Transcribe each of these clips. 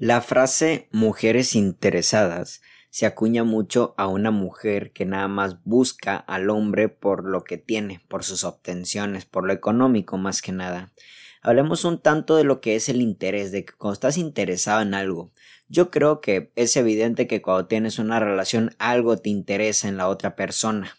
La frase mujeres interesadas se acuña mucho a una mujer que nada más busca al hombre por lo que tiene, por sus obtenciones, por lo económico más que nada. Hablemos un tanto de lo que es el interés, de que cuando estás interesado en algo, yo creo que es evidente que cuando tienes una relación algo te interesa en la otra persona.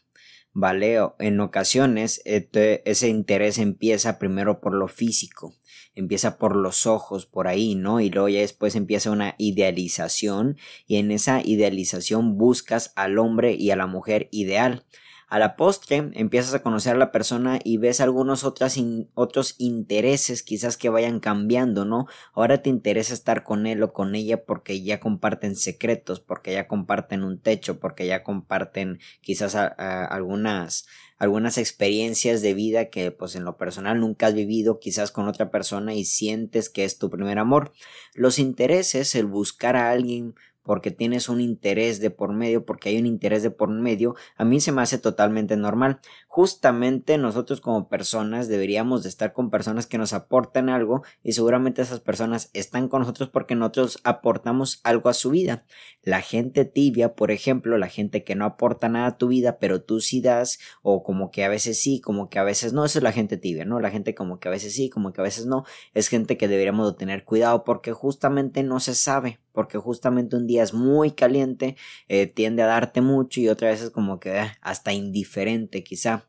¿Vale? En ocasiones este, ese interés empieza primero por lo físico, empieza por los ojos, por ahí, ¿no? Y luego ya después empieza una idealización y en esa idealización buscas al hombre y a la mujer ideal. A la postre empiezas a conocer a la persona y ves algunos otros intereses quizás que vayan cambiando, ¿no? Ahora te interesa estar con él o con ella porque ya comparten secretos, porque ya comparten un techo, porque ya comparten quizás algunas algunas experiencias de vida que pues en lo personal nunca has vivido quizás con otra persona y sientes que es tu primer amor. Los intereses, el buscar a alguien porque tienes un interés de por medio, porque hay un interés de por medio, a mí se me hace totalmente normal. Justamente nosotros como personas deberíamos de estar con personas que nos aportan algo y seguramente esas personas están con nosotros porque nosotros aportamos algo a su vida. La gente tibia, por ejemplo, la gente que no aporta nada a tu vida, pero tú sí das, o como que a veces sí, como que a veces no, eso es la gente tibia, ¿no? La gente como que a veces sí, como que a veces no, es gente que deberíamos de tener cuidado porque justamente no se sabe porque justamente un día es muy caliente, eh, tiende a darte mucho y otra vez es como que eh, hasta indiferente quizá.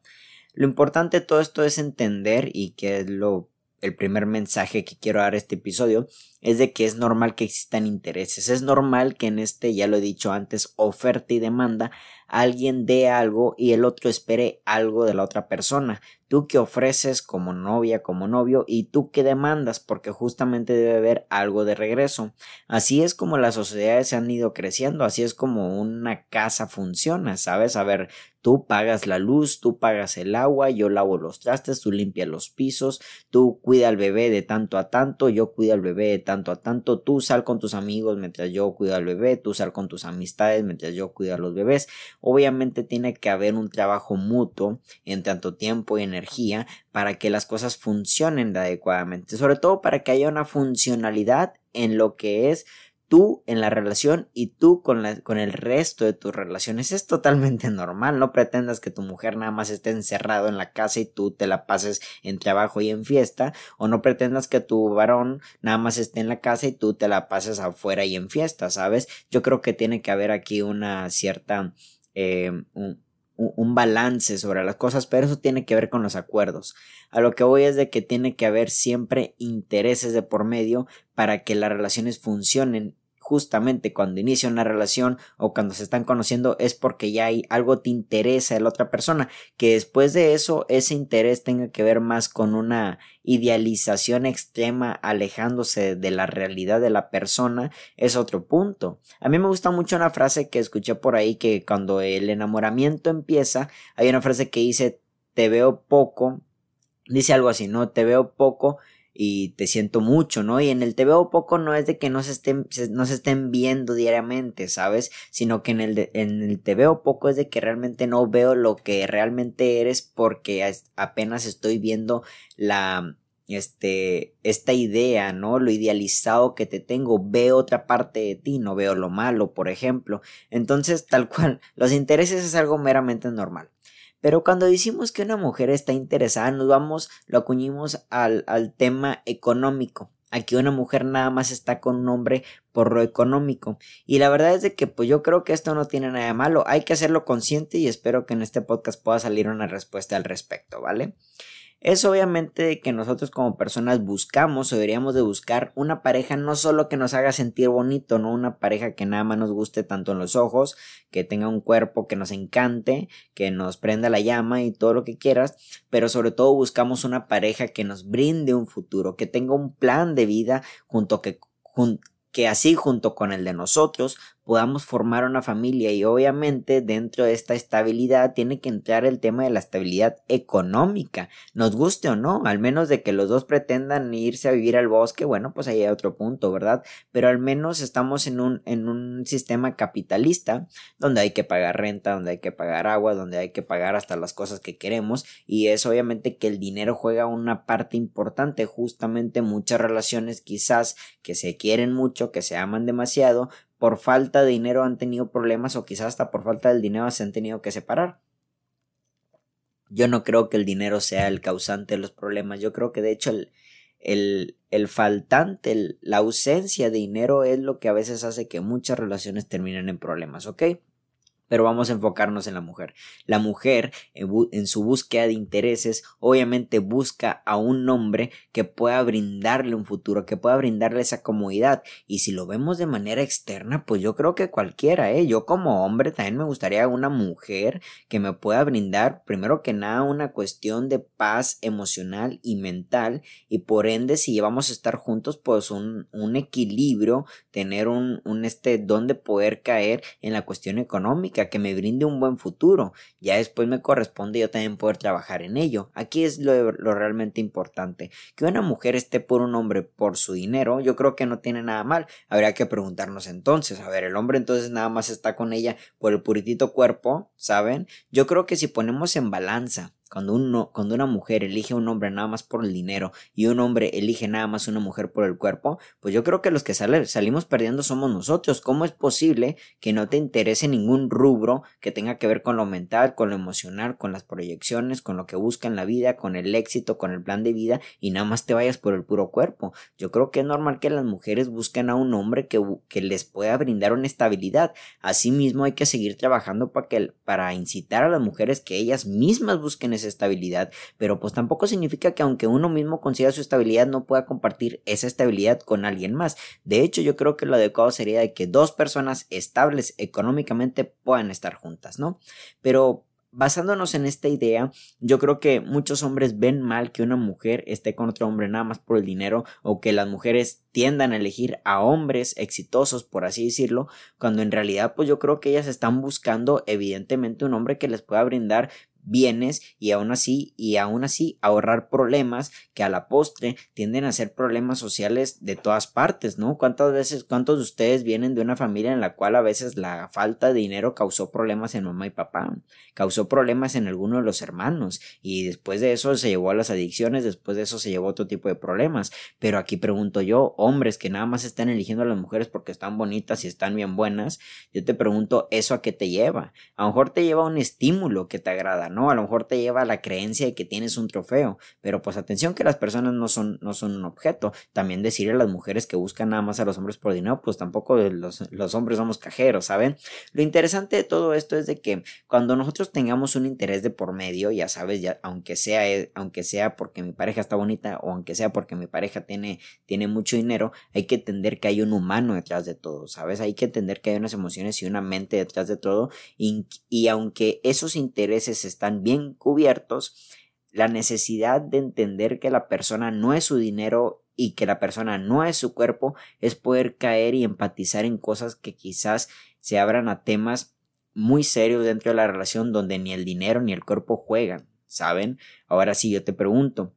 Lo importante de todo esto es entender y que es lo el primer mensaje que quiero dar a este episodio es de que es normal que existan intereses. Es normal que en este, ya lo he dicho antes, oferta y demanda, alguien dé algo y el otro espere algo de la otra persona. Tú que ofreces como novia, como novio y tú que demandas porque justamente debe haber algo de regreso. Así es como las sociedades se han ido creciendo, así es como una casa funciona, ¿sabes? A ver, tú pagas la luz, tú pagas el agua, yo lavo los trastes, tú limpias los pisos, tú cuida al bebé de tanto a tanto, yo cuido al bebé de tanto a tanto, tú sal con tus amigos mientras yo cuido al bebé, tú sal con tus amistades mientras yo cuido a los bebés. Obviamente tiene que haber un trabajo mutuo en tanto tiempo y energía para que las cosas funcionen adecuadamente, sobre todo para que haya una funcionalidad en lo que es tú en la relación y tú con, la, con el resto de tus relaciones. Es totalmente normal. No pretendas que tu mujer nada más esté encerrado en la casa y tú te la pases en trabajo y en fiesta. O no pretendas que tu varón nada más esté en la casa y tú te la pases afuera y en fiesta, ¿sabes? Yo creo que tiene que haber aquí una cierta... Eh, un balance sobre las cosas, pero eso tiene que ver con los acuerdos. A lo que voy es de que tiene que haber siempre intereses de por medio para que las relaciones funcionen justamente cuando inicia una relación o cuando se están conociendo es porque ya hay algo te interesa de la otra persona, que después de eso ese interés tenga que ver más con una idealización extrema alejándose de la realidad de la persona es otro punto. A mí me gusta mucho una frase que escuché por ahí que cuando el enamoramiento empieza hay una frase que dice te veo poco dice algo así, ¿no? Te veo poco y te siento mucho, ¿no? Y en el te veo poco no es de que no se estén, no se estén viendo diariamente, ¿sabes? Sino que en el, en el te veo poco es de que realmente no veo lo que realmente eres porque apenas estoy viendo la, este, esta idea, ¿no? Lo idealizado que te tengo, veo otra parte de ti, no veo lo malo, por ejemplo. Entonces, tal cual, los intereses es algo meramente normal. Pero cuando decimos que una mujer está interesada, nos vamos, lo acuñimos al, al tema económico. Aquí una mujer nada más está con un hombre por lo económico. Y la verdad es de que pues yo creo que esto no tiene nada de malo. Hay que hacerlo consciente y espero que en este podcast pueda salir una respuesta al respecto, ¿vale? Es obviamente que nosotros como personas buscamos o deberíamos de buscar una pareja no solo que nos haga sentir bonito, no una pareja que nada más nos guste tanto en los ojos, que tenga un cuerpo que nos encante, que nos prenda la llama y todo lo que quieras, pero sobre todo buscamos una pareja que nos brinde un futuro, que tenga un plan de vida junto que que así junto con el de nosotros podamos formar una familia y obviamente dentro de esta estabilidad tiene que entrar el tema de la estabilidad económica, nos guste o no, al menos de que los dos pretendan irse a vivir al bosque, bueno, pues ahí hay otro punto, ¿verdad? Pero al menos estamos en un, en un sistema capitalista donde hay que pagar renta, donde hay que pagar agua, donde hay que pagar hasta las cosas que queremos y es obviamente que el dinero juega una parte importante, justamente muchas relaciones quizás que se quieren mucho, que se aman demasiado, por falta de dinero han tenido problemas o quizás hasta por falta del dinero se han tenido que separar. Yo no creo que el dinero sea el causante de los problemas, yo creo que de hecho el, el, el faltante, la ausencia de dinero es lo que a veces hace que muchas relaciones terminen en problemas, ¿ok? Pero vamos a enfocarnos en la mujer. La mujer, en, su búsqueda de intereses, obviamente busca a un hombre que pueda brindarle un futuro, que pueda brindarle esa comodidad. Y si lo vemos de manera externa, pues yo creo que cualquiera, ¿eh? Yo como hombre también me gustaría una mujer que me pueda brindar, primero que nada, una cuestión de paz emocional y mental. Y por ende, si vamos a estar juntos, pues un, un equilibrio, tener un, un este, donde poder caer en la cuestión económica que me brinde un buen futuro. Ya después me corresponde yo también poder trabajar en ello. Aquí es lo, lo realmente importante. Que una mujer esté por un hombre por su dinero, yo creo que no tiene nada mal. Habría que preguntarnos entonces, a ver, el hombre entonces nada más está con ella por el puritito cuerpo, ¿saben? Yo creo que si ponemos en balanza cuando, uno, cuando una mujer elige a un hombre nada más por el dinero y un hombre elige nada más una mujer por el cuerpo, pues yo creo que los que salimos perdiendo somos nosotros. ¿Cómo es posible que no te interese ningún rubro que tenga que ver con lo mental, con lo emocional, con las proyecciones, con lo que busca en la vida, con el éxito, con el plan de vida y nada más te vayas por el puro cuerpo? Yo creo que es normal que las mujeres busquen a un hombre que, que les pueda brindar una estabilidad. Asimismo hay que seguir trabajando para, que, para incitar a las mujeres que ellas mismas busquen estabilidad, pero pues tampoco significa que aunque uno mismo consiga su estabilidad no pueda compartir esa estabilidad con alguien más. De hecho, yo creo que lo adecuado sería de que dos personas estables económicamente puedan estar juntas, ¿no? Pero basándonos en esta idea, yo creo que muchos hombres ven mal que una mujer esté con otro hombre nada más por el dinero o que las mujeres tiendan a elegir a hombres exitosos, por así decirlo, cuando en realidad pues yo creo que ellas están buscando evidentemente un hombre que les pueda brindar bienes y aún así y aún así ahorrar problemas que a la postre tienden a ser problemas sociales de todas partes, ¿no? ¿Cuántas veces, cuántos de ustedes vienen de una familia en la cual a veces la falta de dinero causó problemas en mamá y papá, causó problemas en alguno de los hermanos y después de eso se llevó a las adicciones, después de eso se llevó a otro tipo de problemas, pero aquí pregunto yo, hombres que nada más están eligiendo a las mujeres porque están bonitas y están bien buenas, yo te pregunto, ¿eso a qué te lleva? A lo mejor te lleva un estímulo que te agrada, ¿no? A lo mejor te lleva a la creencia de que tienes un trofeo, pero pues atención que las personas no son, no son un objeto. También decirle a las mujeres que buscan nada más a los hombres por dinero, pues tampoco los, los hombres somos cajeros, ¿saben? Lo interesante de todo esto es de que cuando nosotros tengamos un interés de por medio, ya sabes, ya, aunque sea, eh, aunque sea porque mi pareja está bonita o aunque sea porque mi pareja tiene, tiene mucho dinero, hay que entender que hay un humano detrás de todo, ¿sabes? Hay que entender que hay unas emociones y una mente detrás de todo y, y aunque esos intereses están bien cubiertos, la necesidad de entender que la persona no es su dinero y que la persona no es su cuerpo es poder caer y empatizar en cosas que quizás se abran a temas muy serios dentro de la relación donde ni el dinero ni el cuerpo juegan, ¿saben? Ahora sí, yo te pregunto,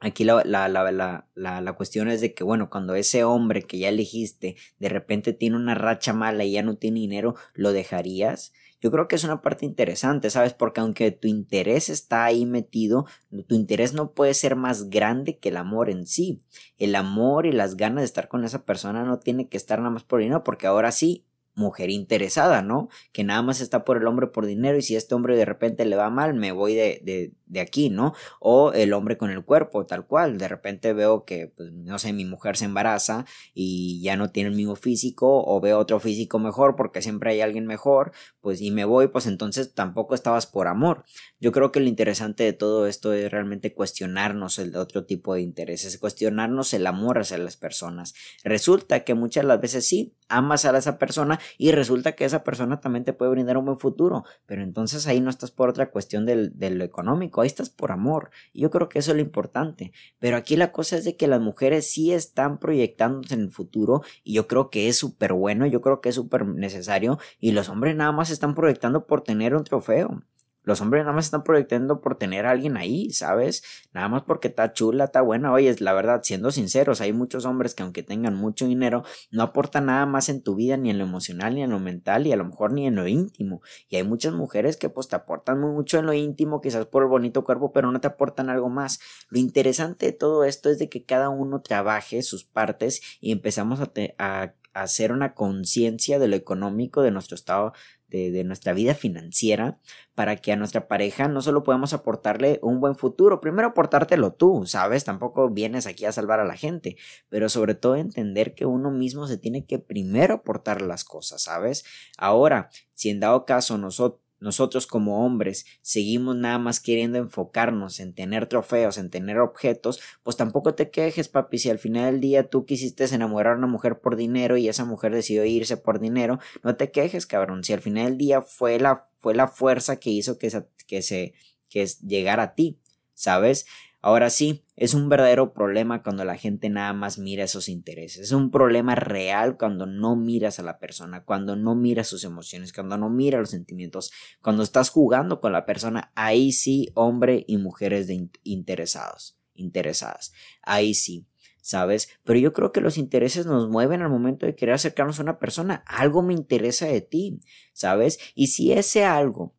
Aquí la, la, la, la, cuestión es de que, bueno, cuando ese hombre que ya elegiste de repente tiene una racha mala y ya no tiene dinero, ¿lo dejarías? Yo creo que es una parte interesante, ¿sabes? Porque aunque tu interés está ahí metido, tu interés no puede ser más grande que el amor en sí. El amor y las ganas de estar con esa persona no tiene que estar nada más por dinero, porque ahora sí, mujer interesada, ¿no? Que nada más está por el hombre por dinero y si este hombre de repente le va mal, me voy de, de, de aquí, ¿no? O el hombre con el cuerpo, tal cual. De repente veo que, pues, no sé, mi mujer se embaraza y ya no tiene el mismo físico o veo otro físico mejor porque siempre hay alguien mejor, pues y me voy, pues entonces tampoco estabas por amor. Yo creo que lo interesante de todo esto es realmente cuestionarnos el otro tipo de intereses, cuestionarnos el amor hacia las personas. Resulta que muchas las veces sí, amas a esa persona, y resulta que esa persona también te puede brindar un buen futuro, pero entonces ahí no estás por otra cuestión del, de lo económico, ahí estás por amor. Y yo creo que eso es lo importante. Pero aquí la cosa es de que las mujeres sí están proyectándose en el futuro y yo creo que es súper bueno, yo creo que es súper necesario y los hombres nada más están proyectando por tener un trofeo. Los hombres nada más están proyectando por tener a alguien ahí, ¿sabes? Nada más porque está chula, está buena. Oye, la verdad, siendo sinceros, hay muchos hombres que aunque tengan mucho dinero, no aportan nada más en tu vida, ni en lo emocional, ni en lo mental, y a lo mejor ni en lo íntimo. Y hay muchas mujeres que pues te aportan muy mucho en lo íntimo, quizás por el bonito cuerpo, pero no te aportan algo más. Lo interesante de todo esto es de que cada uno trabaje sus partes y empezamos a, a hacer una conciencia de lo económico de nuestro estado de, nuestra vida financiera para que a nuestra pareja no solo podamos aportarle un buen futuro, primero aportártelo tú, ¿sabes? Tampoco vienes aquí a salvar a la gente, pero sobre todo entender que uno mismo se tiene que primero aportar las cosas, ¿sabes? Ahora, si en dado caso nosotros nosotros como hombres seguimos nada más queriendo enfocarnos en tener trofeos, en tener objetos, pues tampoco te quejes, papi, si al final del día tú quisiste enamorar a una mujer por dinero y esa mujer decidió irse por dinero, no te quejes, cabrón, si al final del día fue la, fue la fuerza que hizo que, que se que llegara a ti, ¿sabes? Ahora sí, es un verdadero problema cuando la gente nada más mira esos intereses. Es un problema real cuando no miras a la persona, cuando no miras sus emociones, cuando no miras los sentimientos, cuando estás jugando con la persona. Ahí sí, hombre y mujeres de interesados, interesadas. Ahí sí. ¿sabes? Pero yo creo que los intereses nos mueven al momento de querer acercarnos a una persona. Algo me interesa de ti, ¿sabes? Y si ese algo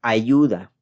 ayuda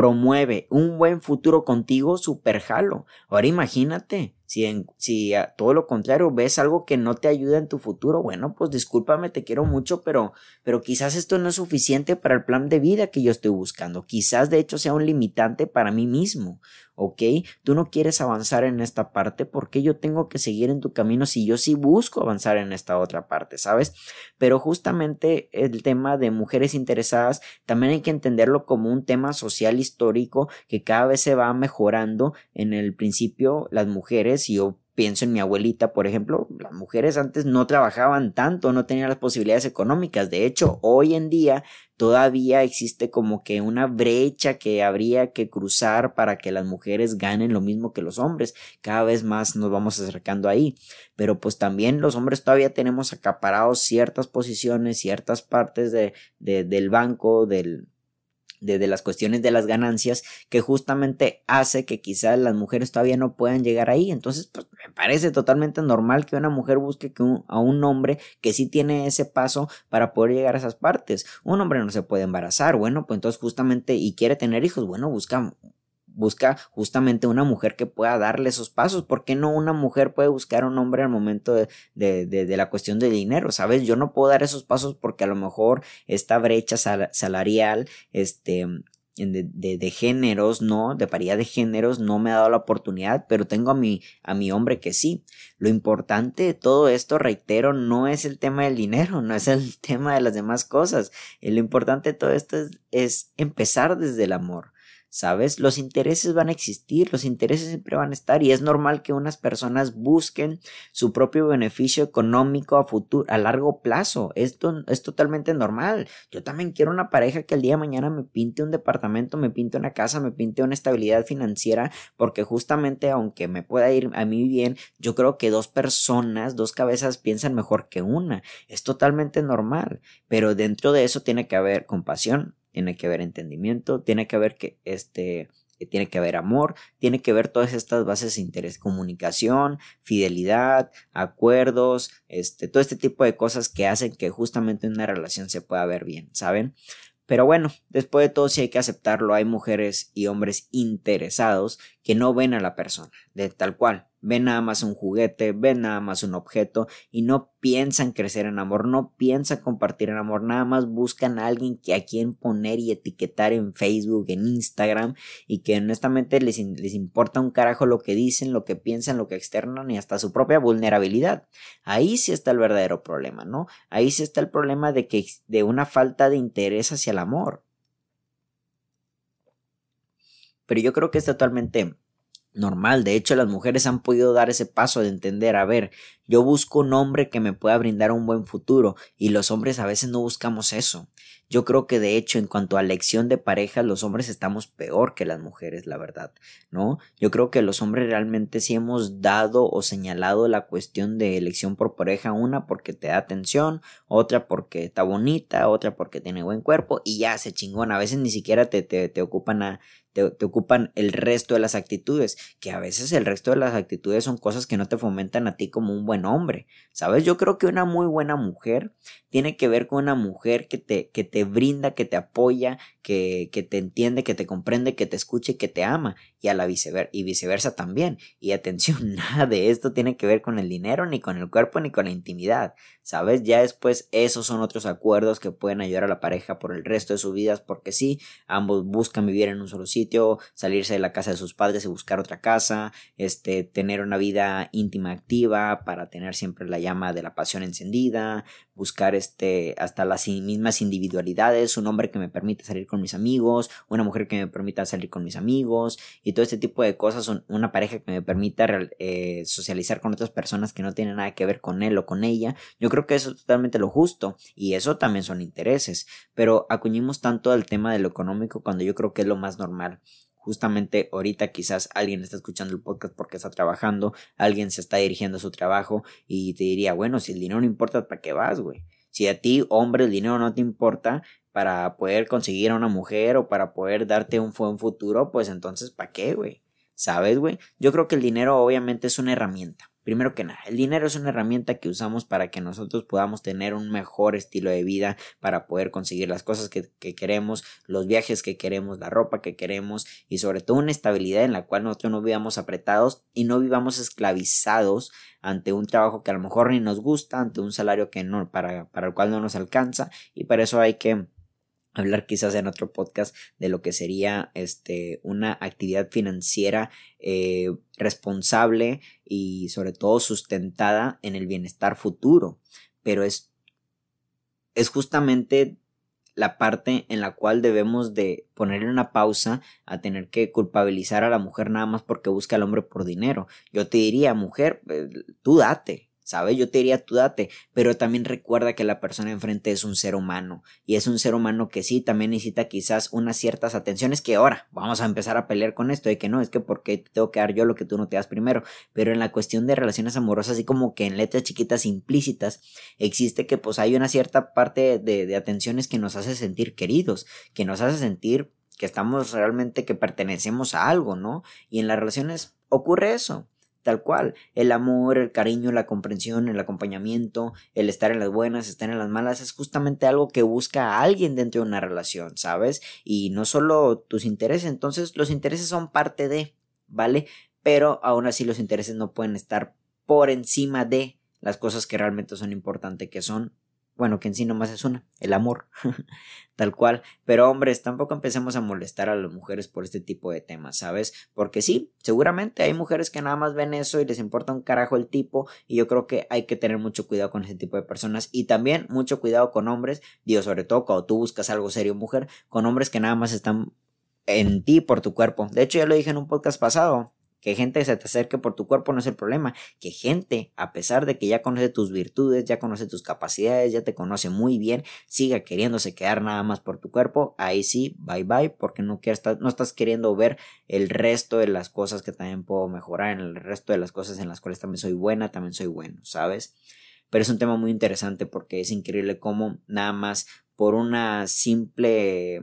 promueve un buen futuro contigo, super jalo. Ahora imagínate, si, si a todo lo contrario ves algo que no te ayuda en tu futuro, bueno, pues discúlpame, te quiero mucho, pero, pero quizás esto no es suficiente para el plan de vida que yo estoy buscando. Quizás de hecho sea un limitante para mí mismo, ¿ok? Tú no quieres avanzar en esta parte, ¿por qué yo tengo que seguir en tu camino si yo sí busco avanzar en esta otra parte, ¿sabes? Pero justamente el tema de mujeres interesadas también hay que entenderlo como un tema social histórico que cada vez se va mejorando. En el principio, las mujeres si yo pienso en mi abuelita, por ejemplo, las mujeres antes no trabajaban tanto, no tenían las posibilidades económicas. De hecho, hoy en día todavía existe como que una brecha que habría que cruzar para que las mujeres ganen lo mismo que los hombres. Cada vez más nos vamos acercando ahí. Pero pues también los hombres todavía tenemos acaparados ciertas posiciones, ciertas partes de, del banco, del, de, las cuestiones de las ganancias que justamente hace que quizás las mujeres todavía no puedan llegar ahí. Entonces, pues me parece totalmente normal que una mujer busque que a un hombre que sí tiene ese paso para poder llegar a esas partes. Un hombre no se puede embarazar, bueno, pues entonces justamente y quiere tener hijos, bueno, busca busca justamente una mujer que pueda darle esos pasos. ¿Por qué no una mujer puede buscar a un hombre al momento de, de, de, la cuestión del dinero? ¿Sabes? Yo no puedo dar esos pasos porque a lo mejor esta brecha salarial, este, de, de, géneros, no, de paridad de géneros, no me ha dado la oportunidad, pero tengo a mi, a mi hombre que sí. Lo importante de todo esto, reitero, no es el tema del dinero, no es el tema de las demás cosas. Lo importante de todo esto es empezar desde el amor. ¿Sabes? Los intereses van a existir, los intereses siempre van a estar y es normal que unas personas busquen su propio beneficio económico a futuro, a largo plazo. Esto es totalmente normal. Yo también quiero una pareja que el día de mañana me pinte un departamento, me pinte una casa, me pinte una estabilidad financiera, porque justamente aunque me pueda ir a mí bien, yo creo que dos personas, dos cabezas piensan mejor que una. Es totalmente normal, pero dentro de eso tiene que haber compasión, tiene que haber entendimiento, tiene que haber que este tiene que haber amor, tiene que haber todas estas bases de interés, comunicación, fidelidad, acuerdos, este, todo este tipo de cosas que hacen que justamente una relación se pueda ver bien, ¿saben? Pero bueno, después de todo sí hay que aceptarlo, hay mujeres y hombres interesados que no ven a la persona, de tal cual, ven nada más un juguete, ven nada más un objeto y no piensan crecer en amor, no piensan compartir en amor, nada más buscan a alguien que a quien poner y etiquetar en Facebook, en Instagram y que honestamente les, les importa un carajo lo que dicen, lo que piensan, lo que externan y hasta su propia vulnerabilidad. Ahí sí está el verdadero problema, ¿no? Ahí sí está el problema de que de una falta de interés hacia el amor. Pero yo creo que es totalmente normal. De hecho, las mujeres han podido dar ese paso de entender, a ver, Yo busco un hombre que me pueda brindar un buen futuro y los hombres a veces no buscamos eso. Yo creo que de hecho en cuanto a elección de pareja los hombres estamos peor que las mujeres, la verdad, ¿no? Yo creo que los hombres realmente sí hemos dado o señalado la cuestión de elección por pareja, una porque te da atención, otra porque está bonita, otra porque tiene buen cuerpo y ya se chingón, a veces ni siquiera te, te, te ocupan a te, ocupan el resto de las actitudes, que a veces el resto de las actitudes son cosas que no te fomentan a ti como un buen hombre, ¿sabes? Yo creo que una muy buena mujer tiene que ver con una mujer que te, que te brinda, que te apoya, que, que te entiende, que te comprende, que te escuche, que te ama, y a la viceversa, y viceversa también. Y atención, nada de esto tiene que ver con el dinero, ni con el cuerpo, ni con la intimidad, ¿sabes? Ya después esos son otros acuerdos que pueden ayudar a la pareja por el resto de sus vidas, porque sí, ambos buscan vivir en un solo sitio, salirse de la casa de sus padres y buscar otra casa, este, tener una vida íntima activa para tener siempre la llama de la pasión encendida, buscar este, hasta las mismas individualidades, un hombre que me permita salir con mis amigos, una mujer que me permita salir con mis amigos y todo este tipo de cosas, una pareja que me permita eh, socializar con otras personas que no tienen nada que ver con él o con ella. Yo creo que eso es totalmente lo justo y eso también son intereses, pero acuñimos tanto al tema de lo económico cuando yo creo que es lo más normal justamente ahorita quizás alguien está escuchando el podcast porque está trabajando, alguien se está dirigiendo a su trabajo y te diría, bueno, si el dinero no importa, ¿para qué vas, güey? Si a ti, hombre, el dinero no te importa para poder conseguir a una mujer o para poder darte un buen futuro, pues entonces, ¿para qué, güey? ¿Sabes, güey? Yo creo que el dinero obviamente es una herramienta. Primero que nada, el dinero es una herramienta que usamos para que nosotros podamos tener un mejor estilo de vida, para poder conseguir las cosas que, queremos, los viajes que queremos, la ropa que queremos y sobre todo una estabilidad en la cual nosotros no vivamos apretados y no vivamos esclavizados ante un trabajo que a lo mejor ni nos gusta, ante un salario que no, para, para el cual no nos alcanza y para eso hay que hablar quizás en otro podcast de lo que sería este una actividad financiera eh, responsable y sobre todo sustentada en el bienestar futuro pero es es justamente la parte en la cual debemos de ponerle una pausa a tener que culpabilizar a la mujer nada más porque busca al hombre por dinero. Yo te diría, mujer, eh, tú date, ¿sabes? Yo te diría tú date, pero también recuerda que la persona enfrente es un ser humano y es un ser humano que sí, también necesita quizás unas ciertas atenciones que ahora vamos a empezar a pelear con esto de que no, es que porque te tengo que dar yo lo que tú no te das primero, pero en la cuestión de relaciones amorosas, así como que en letras chiquitas implícitas, existe que pues hay una cierta parte de, de atenciones que nos hace sentir queridos, que nos hace sentir que estamos realmente que pertenecemos a algo, ¿no? Y en las relaciones ocurre eso tal cual. El amor, el cariño, la comprensión, el acompañamiento, el estar en las buenas, estar en las malas, es justamente algo que busca a alguien dentro de una relación, ¿sabes? Y no solo tus intereses, entonces los intereses son parte de, ¿vale? Pero aún así los intereses no pueden estar por encima de las cosas que realmente son importantes, que son bueno, que en sí nomás es una, el amor, tal cual. Pero hombres, tampoco empecemos a molestar a las mujeres por este tipo de temas, ¿sabes? Porque sí, seguramente hay mujeres que nada más ven eso y les importa un carajo el tipo y yo creo que hay que tener mucho cuidado con ese tipo de personas y también mucho cuidado con hombres, digo, sobre todo cuando tú buscas algo serio mujer, con hombres que nada más están en ti por tu cuerpo. De hecho, ya lo dije en un podcast pasado, que gente se te acerque por tu cuerpo no es el problema. Que gente, a pesar de que ya conoce tus virtudes, ya conoce tus capacidades, ya te conoce muy bien, siga queriéndose quedar nada más por tu cuerpo, ahí sí, bye bye, porque no, quieres, no estás queriendo ver el resto de las cosas que también puedo mejorar, en el resto de las cosas en las cuales también soy buena, también soy bueno, ¿sabes? Pero es un tema muy interesante porque es increíble cómo nada más por una simple,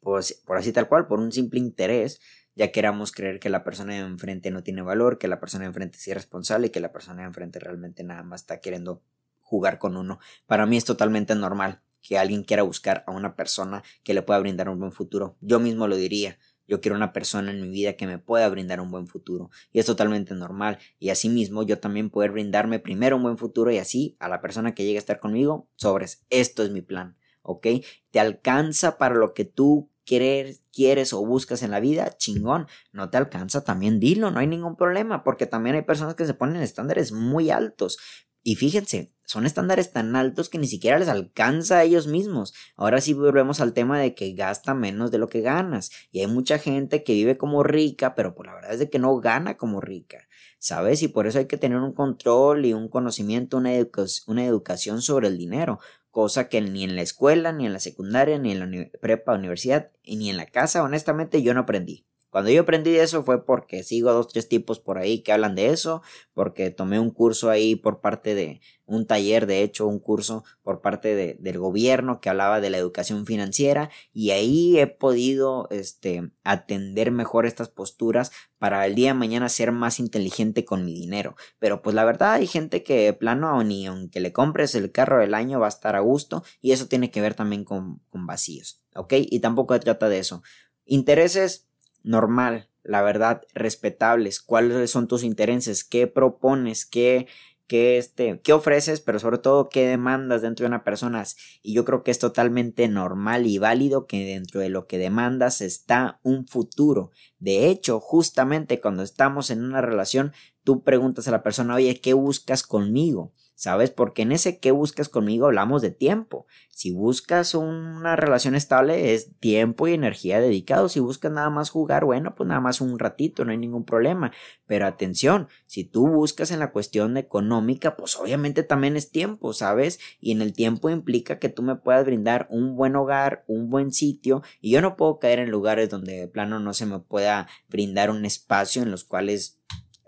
por, por así tal cual, por un simple interés, ya queramos creer que la persona de enfrente no tiene valor, que la persona de enfrente es irresponsable y que la persona de enfrente realmente nada más está queriendo jugar con uno. Para mí es totalmente normal que alguien quiera buscar a una persona que le pueda brindar un buen futuro. Yo mismo lo diría. Yo quiero una persona en mi vida que me pueda brindar un buen futuro. Y es totalmente normal. Y asimismo yo también poder brindarme primero un buen futuro y así a la persona que llegue a estar conmigo, sobres, esto es mi plan. ¿Ok? Te alcanza para lo que tú quieres, o buscas en la vida, chingón, no te alcanza, también dilo, no hay ningún problema, porque también hay personas que se ponen estándares muy altos. Y fíjense, son estándares tan altos que ni siquiera les alcanza a ellos mismos. Ahora sí volvemos al tema de que gasta menos de lo que ganas. Y hay mucha gente que vive como rica, pero por pues la verdad es de que no gana como rica. ¿Sabes? Y por eso hay que tener un control y un conocimiento, una educación sobre el dinero. Cosa que ni en la escuela, ni en la secundaria, ni en la prepa, universidad, ni en la casa, honestamente, yo no aprendí. Cuando yo aprendí eso fue porque sigo a dos, tres tipos por ahí que hablan de eso, porque tomé un curso ahí por parte de un taller, de hecho, un curso por parte de, del gobierno que hablaba de la educación financiera y ahí he podido este, atender mejor estas posturas para el día de mañana ser más inteligente con mi dinero. Pero pues la verdad hay gente que plano ni aunque le compres el carro del año va a estar a gusto y eso tiene que ver también con, con vacíos, ¿ok? Y tampoco se trata de eso. Intereses normal, la verdad, respetables, cuáles son tus intereses, qué propones, qué, qué, este, qué ofreces, pero sobre todo qué demandas dentro de una persona. Y yo creo que es totalmente normal y válido que dentro de lo que demandas está un futuro. De hecho, justamente cuando estamos en una relación, tú preguntas a la persona, oye, ¿qué buscas conmigo? ¿Sabes? Porque en ese que buscas conmigo hablamos de tiempo. Si buscas una relación estable es tiempo y energía dedicado. Si buscas nada más jugar, bueno, pues nada más un ratito, no hay ningún problema. Pero atención, si tú buscas en la cuestión económica, pues obviamente también es tiempo, ¿sabes? Y en el tiempo implica que tú me puedas brindar un buen hogar, un buen sitio. Y yo no puedo caer en lugares donde de plano no se me pueda brindar un espacio en los cuales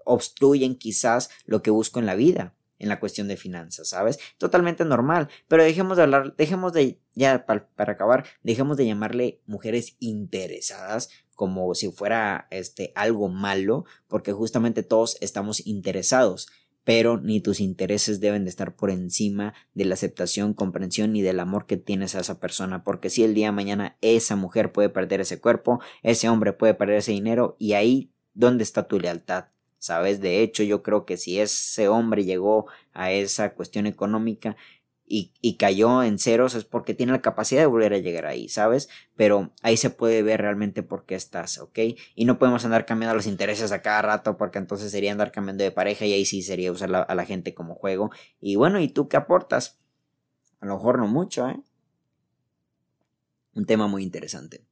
obstruyen quizás lo que busco en la vida en la cuestión de finanzas, ¿sabes? Totalmente normal, pero dejemos de hablar, dejemos de, ya para, acabar, dejemos de llamarle mujeres interesadas como si fuera este algo malo, porque justamente todos estamos interesados, pero ni tus intereses deben de estar por encima de la aceptación, comprensión y del amor que tienes a esa persona, porque si el día de mañana esa mujer puede perder ese cuerpo, ese hombre puede perder ese dinero y ahí ¿dónde está tu lealtad? ¿Sabes? De hecho, yo creo que si ese hombre llegó a esa cuestión económica y, y, cayó en ceros es porque tiene la capacidad de volver a llegar ahí, ¿sabes? Pero ahí se puede ver realmente por qué estás, ¿ok? Y no podemos andar cambiando los intereses a cada rato porque entonces sería andar cambiando de pareja y ahí sí sería usar a la gente como juego. Y bueno, ¿y tú qué aportas? A lo mejor no mucho, ¿eh? Un tema muy interesante.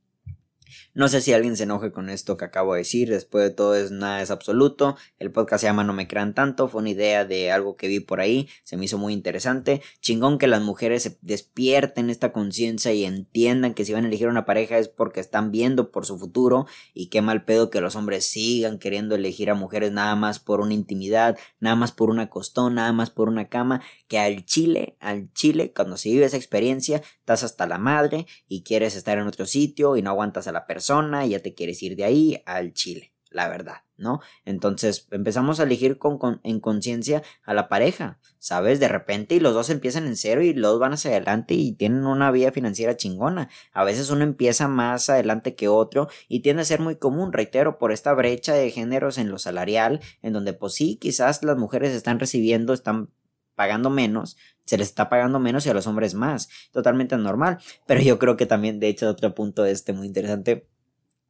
No sé si alguien se enoje con esto que acabo de decir, después de todo es nada es absoluto. El podcast se llama No me crean tanto, fue una idea de algo que vi por ahí, se me hizo muy interesante. Chingón que las mujeres se despierten esta conciencia y entiendan que si van a elegir una pareja es porque están viendo por su futuro y qué mal pedo que los hombres sigan queriendo elegir a mujeres nada más por una intimidad, nada más por una costón, nada más por una cama, que al chile, al chile, cuando se vive esa experiencia, estás hasta la madre y quieres estar en otro sitio y no aguantas a la persona ya te quieres ir de ahí al Chile, la verdad, ¿no? Entonces empezamos a elegir con, en conciencia a la pareja, ¿sabes? De repente y los dos empiezan en cero y los van hacia adelante y tienen una vida financiera chingona. A veces uno empieza más adelante que otro y tiende a ser muy común, reitero, por esta brecha de géneros en lo salarial, en donde pues sí, quizás las mujeres están recibiendo, están pagando menos, se les está pagando menos y a los hombres más. Totalmente normal. Pero yo creo que también, de hecho, otro punto este muy interesante.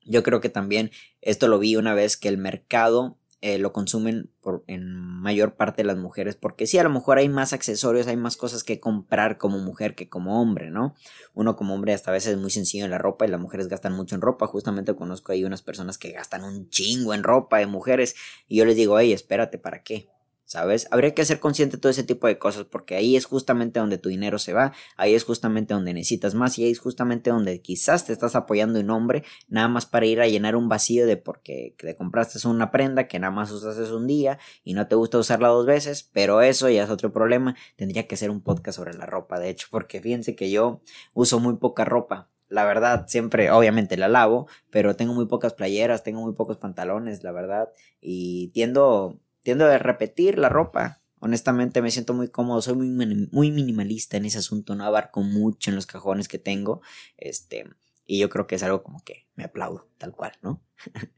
Yo creo que también esto lo vi una vez que el mercado eh, lo consumen por, en mayor parte las mujeres, porque sí, a lo mejor hay más accesorios, hay más cosas que comprar como mujer que como hombre, ¿no? Uno como hombre hasta a veces es muy sencillo en la ropa y las mujeres gastan mucho en ropa, justamente conozco ahí unas personas que gastan un chingo en ropa de mujeres y yo les digo, hey, espérate, ¿para qué? ¿Sabes? Habría que ser consciente de todo ese tipo de cosas porque ahí es justamente donde tu dinero se va, ahí es justamente donde necesitas más y ahí es justamente donde quizás te estás apoyando en hombre nada más para ir a llenar un vacío de porque te compraste una prenda que nada más usaste un día y no te gusta usarla dos veces, pero eso ya es otro problema, tendría que ser un podcast sobre la ropa, de hecho, porque fíjense que yo uso muy poca ropa, la verdad, siempre, obviamente la lavo, pero tengo muy pocas playeras, tengo muy pocos pantalones, la verdad, y tiendo tiendo a repetir la ropa. Honestamente me siento muy cómodo, soy muy, muy minimalista en ese asunto, no abarco mucho en los cajones que tengo. Este, Y yo creo que es algo como que me aplaudo, tal cual, ¿no?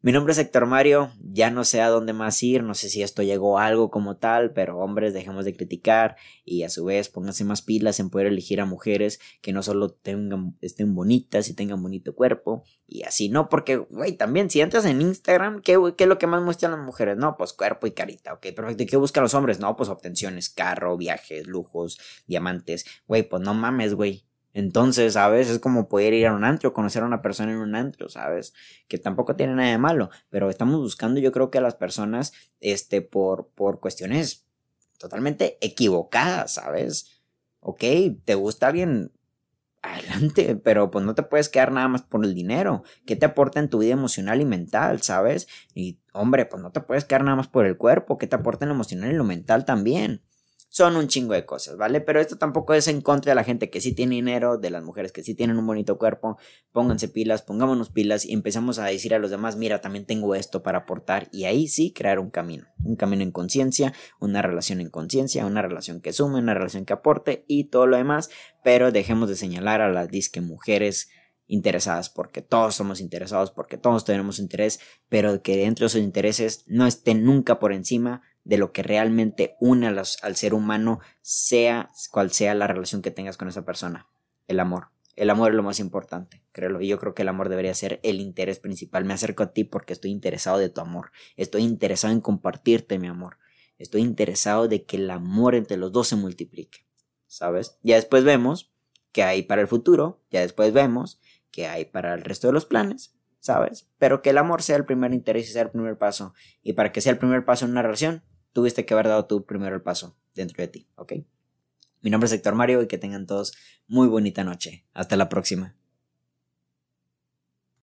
Mi nombre es Héctor Mario, ya no sé a dónde más ir, no sé si esto llegó a algo como tal, pero hombres, dejemos de criticar y a su vez pónganse más pilas en poder elegir a mujeres que no solo tengan, estén bonitas y tengan bonito cuerpo y así, ¿no? Porque, güey, también si entras en Instagram, ¿qué, ¿qué, es lo que más muestran las mujeres? No, pues cuerpo y carita, ok, perfecto. ¿Y qué buscan los hombres? No, pues obtenciones, carro, viajes, lujos, diamantes, güey, pues no mames, güey. Entonces, ¿sabes? Es como poder ir a un antro, conocer a una persona en un antro, ¿sabes? Que tampoco tiene nada de malo, pero estamos buscando yo creo que a las personas, este, por, por cuestiones totalmente equivocadas, ¿sabes? Ok, te gusta alguien, adelante, pero pues no te puedes quedar nada más por el dinero. ¿Qué te aporta en tu vida emocional y mental, sabes? Y hombre, pues no te puedes quedar nada más por el cuerpo, ¿qué te aporta en lo emocional y lo mental también? Son un chingo de cosas, ¿vale? Pero esto tampoco es en contra de la gente que sí tiene dinero, de las mujeres que sí tienen un bonito cuerpo. Pónganse pilas, pongámonos pilas y empezamos a decir a los demás, mira, también tengo esto para aportar y ahí sí crear un camino, un camino en conciencia, una relación en conciencia, una relación que sume, una relación que aporte y todo lo demás, pero dejemos de señalar a las disque mujeres interesadas, porque todos somos interesados, porque todos tenemos interés, pero que dentro de esos intereses no estén nunca por encima de lo que realmente une al ser humano, sea cual sea la relación que tengas con esa persona. El amor. El amor es lo más importante, créelo. Y yo creo que el amor debería ser el interés principal. Me acerco a ti porque estoy interesado de tu amor. Estoy interesado en compartirte mi amor. Estoy interesado de que el amor entre los dos se multiplique. ¿Sabes? Ya después vemos que hay para el futuro. Ya después vemos que hay para el resto de los planes. ¿Sabes? Pero que el amor sea el primer interés y sea el primer paso. Y para que sea el primer paso en una relación, tuviste que haber dado tú primero el paso dentro de ti, ¿ok? Mi nombre es Héctor Mario y que tengan todos muy bonita noche. Hasta la próxima.